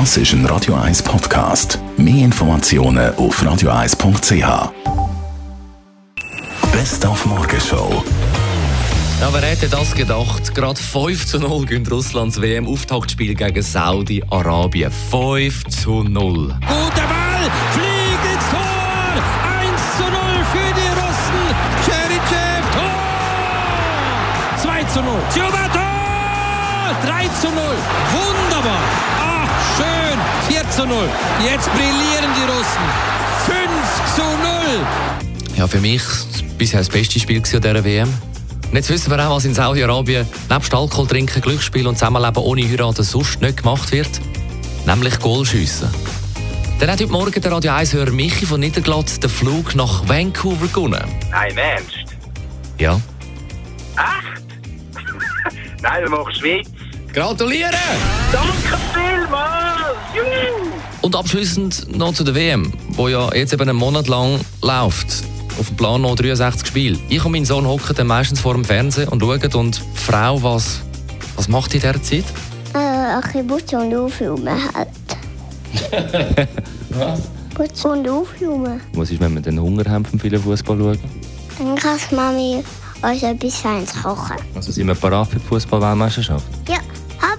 Das ist ein Radio 1 Podcast. Mehr Informationen auf radio1.ch. Best auf Morgenshow. Ja, wer hätte das gedacht? Gerade 5 zu 0 gegen Russlands WM-Auftaktspiel gegen Saudi-Arabien. 5 zu 0. Guter Ball, fliegt ins Tor! 1 zu 0 für die Russen. Cherichev, Tor! 2 zu 0. Juba, Tor! 3 zu 0. Wunderbar. Ach, schön. 4 zu 0. Jetzt brillieren die Russen. 5 zu 0. Ja, für mich bisher das beste Spiel an dieser WM. Und jetzt wissen wir auch, was in Saudi-Arabien nebst Alkohol trinken, Glücksspiel und Zusammenleben ohne Heiraten sonst nicht gemacht wird. Nämlich Goalschiessen. Dann hat heute Morgen der Radio 1-Hörer Michi von Niederglatt den Flug nach Vancouver gewonnen. Nein, im Ernst? Ja. Echt? Nein, du machst Schweiz. Gratulieren! Danke vielmals! Juhu! Und abschließend noch zu der WM, wo ja jetzt eben einen Monat lang läuft. Auf dem Plan noch 63 Spiele. Ich und mein Sohn hocken dann meistens vor dem Fernsehen und schauen. Und die Frau, was, was macht die in dieser Zeit? Äh, ein bisschen putzen und aufräumen halt. Was? Putzen und aufräumen. Was ist, wenn wir den Hunger haben vom vielen Fußball schauen? Dann kann Mami uns etwas Feines kochen. Also sind wir parat für die Fußball-Weltmeisterschaft? Ja,